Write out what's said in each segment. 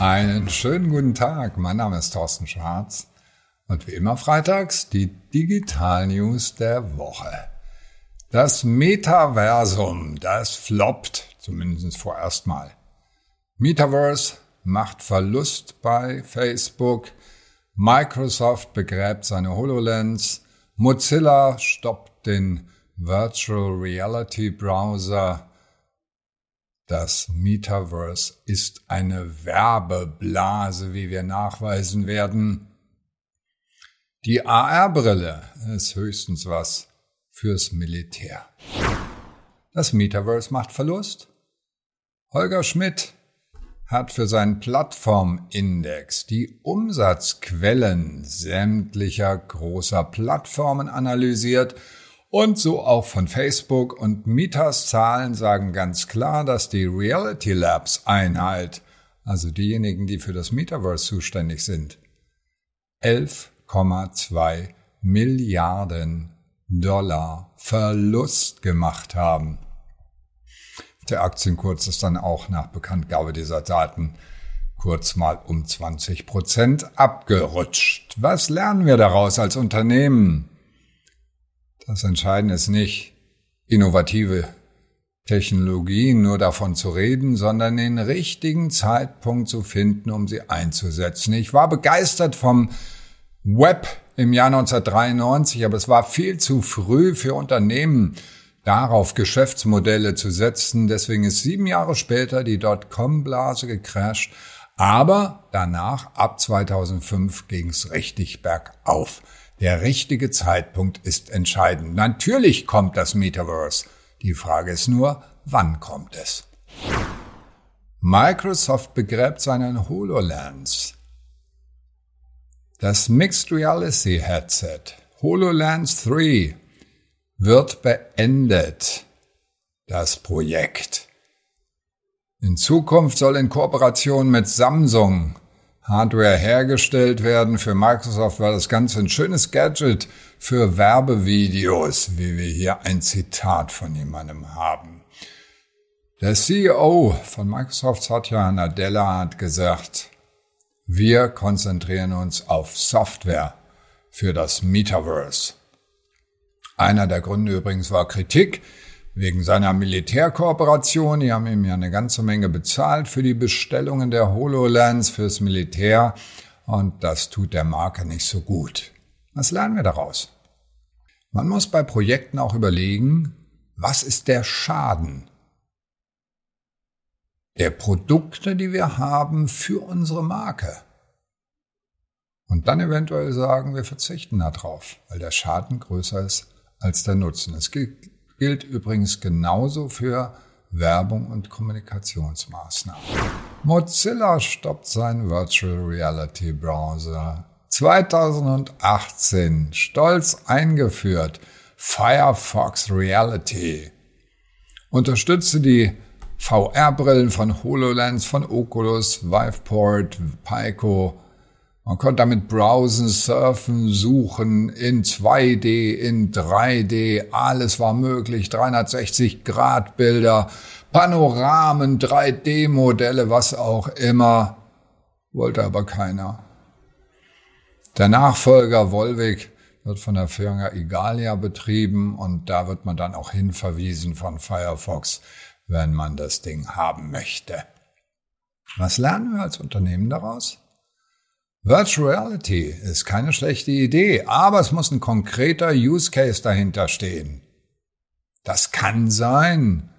Einen schönen guten Tag. Mein Name ist Thorsten Schwarz und wie immer freitags die Digital News der Woche. Das Metaversum, das floppt, zumindest vorerst mal. Metaverse macht Verlust bei Facebook. Microsoft begräbt seine HoloLens. Mozilla stoppt den Virtual Reality Browser. Das Metaverse ist eine Werbeblase, wie wir nachweisen werden. Die AR-Brille ist höchstens was fürs Militär. Das Metaverse macht Verlust. Holger Schmidt hat für seinen Plattformindex die Umsatzquellen sämtlicher großer Plattformen analysiert und so auch von Facebook und Mitas Zahlen sagen ganz klar, dass die Reality Labs Einheit, also diejenigen, die für das Metaverse zuständig sind, 11,2 Milliarden Dollar Verlust gemacht haben. Der Aktienkurs ist dann auch nach Bekanntgabe dieser Daten kurz mal um 20 Prozent abgerutscht. Was lernen wir daraus als Unternehmen? Das Entscheidende ist nicht, innovative Technologien nur davon zu reden, sondern den richtigen Zeitpunkt zu finden, um sie einzusetzen. Ich war begeistert vom Web im Jahr 1993, aber es war viel zu früh für Unternehmen, darauf Geschäftsmodelle zu setzen. Deswegen ist sieben Jahre später die Dotcom-Blase gecrasht. Aber danach, ab 2005, ging es richtig bergauf. Der richtige Zeitpunkt ist entscheidend. Natürlich kommt das Metaverse. Die Frage ist nur, wann kommt es? Microsoft begräbt seinen HoloLens. Das Mixed Reality Headset HoloLens 3 wird beendet. Das Projekt. In Zukunft soll in Kooperation mit Samsung Hardware hergestellt werden. Für Microsoft war das Ganze ein schönes Gadget für Werbevideos, wie wir hier ein Zitat von jemandem haben. Der CEO von Microsoft, Satya Nadella, hat gesagt, wir konzentrieren uns auf Software für das Metaverse. Einer der Gründe übrigens war Kritik wegen seiner Militärkooperation. Die haben ihm ja eine ganze Menge bezahlt für die Bestellungen der HoloLens fürs Militär. Und das tut der Marke nicht so gut. Was lernen wir daraus? Man muss bei Projekten auch überlegen, was ist der Schaden der Produkte, die wir haben für unsere Marke. Und dann eventuell sagen, wir verzichten darauf, weil der Schaden größer ist als der Nutzen. Es gilt gilt übrigens genauso für Werbung und Kommunikationsmaßnahmen. Mozilla stoppt seinen Virtual Reality Browser. 2018 stolz eingeführt Firefox Reality. Unterstütze die VR-Brillen von HoloLens, von Oculus, Viveport, Pico man konnte damit browsen, surfen, suchen in 2D, in 3D, alles war möglich, 360 Grad Bilder, Panoramen, 3D-Modelle, was auch immer, wollte aber keiner. Der Nachfolger Volvic wird von der Firma Igalia betrieben und da wird man dann auch hinverwiesen von Firefox, wenn man das Ding haben möchte. Was lernen wir als Unternehmen daraus? Virtual Reality ist keine schlechte Idee, aber es muss ein konkreter Use Case dahinter stehen. Das kann sein.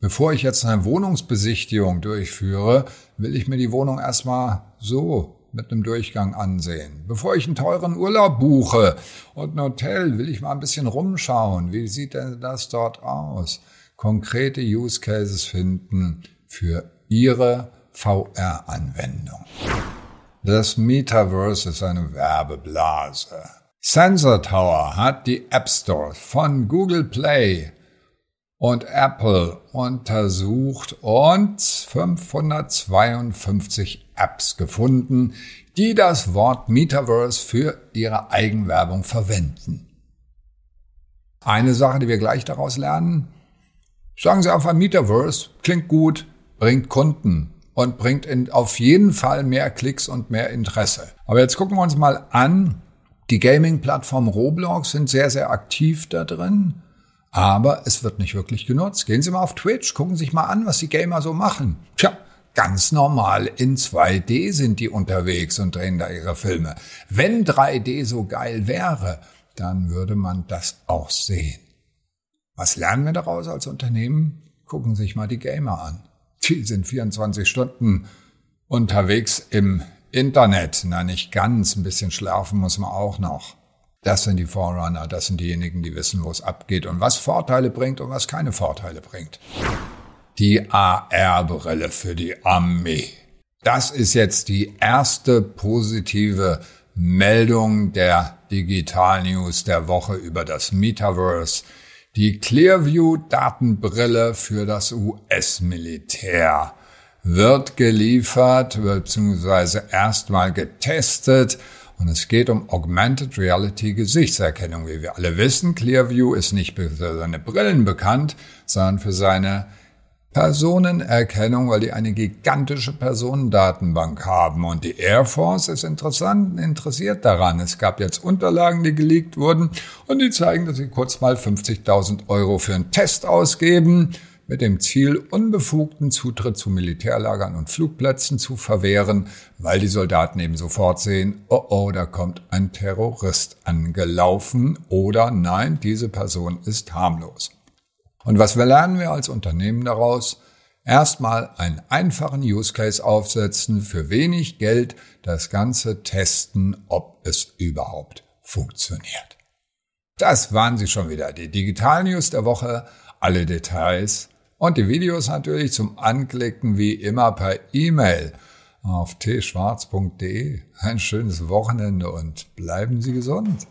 Bevor ich jetzt eine Wohnungsbesichtigung durchführe, will ich mir die Wohnung erstmal so mit einem Durchgang ansehen. Bevor ich einen teuren Urlaub buche und ein Hotel, will ich mal ein bisschen rumschauen. Wie sieht denn das dort aus? Konkrete Use Cases finden für Ihre VR-Anwendung. Das Metaverse ist eine Werbeblase. Sensor Tower hat die App Store von Google Play und Apple untersucht und 552 Apps gefunden, die das Wort Metaverse für ihre Eigenwerbung verwenden. Eine Sache, die wir gleich daraus lernen, sagen Sie einfach Metaverse, klingt gut, bringt Kunden und bringt in, auf jeden Fall mehr Klicks und mehr Interesse. Aber jetzt gucken wir uns mal an. Die Gaming-Plattform Roblox sind sehr, sehr aktiv da drin. Aber es wird nicht wirklich genutzt. Gehen Sie mal auf Twitch, gucken Sie sich mal an, was die Gamer so machen. Tja, ganz normal in 2D sind die unterwegs und drehen da ihre Filme. Wenn 3D so geil wäre, dann würde man das auch sehen. Was lernen wir daraus als Unternehmen? Gucken Sie sich mal die Gamer an. Die sind 24 Stunden unterwegs im Internet. Na, nicht ganz. Ein bisschen schlafen muss man auch noch. Das sind die Forerunner. Das sind diejenigen, die wissen, wo es abgeht und was Vorteile bringt und was keine Vorteile bringt. Die AR-Brille für die Armee. Das ist jetzt die erste positive Meldung der Digital News der Woche über das Metaverse die Clearview-Datenbrille für das US-Militär wird geliefert bzw. erstmal getestet und es geht um Augmented Reality Gesichtserkennung. Wie wir alle wissen, Clearview ist nicht für seine Brillen bekannt, sondern für seine Personenerkennung, weil die eine gigantische Personendatenbank haben. Und die Air Force ist interessant, interessiert daran. Es gab jetzt Unterlagen, die geleakt wurden und die zeigen, dass sie kurz mal 50.000 Euro für einen Test ausgeben, mit dem Ziel, unbefugten Zutritt zu Militärlagern und Flugplätzen zu verwehren, weil die Soldaten eben sofort sehen, oh oh, da kommt ein Terrorist angelaufen oder nein, diese Person ist harmlos. Und was lernen wir als Unternehmen daraus? Erstmal einen einfachen Use Case aufsetzen, für wenig Geld das Ganze testen, ob es überhaupt funktioniert. Das waren sie schon wieder, die Digital News der Woche, alle Details und die Videos natürlich zum Anklicken wie immer per E-Mail auf tschwarz.de. Ein schönes Wochenende und bleiben Sie gesund.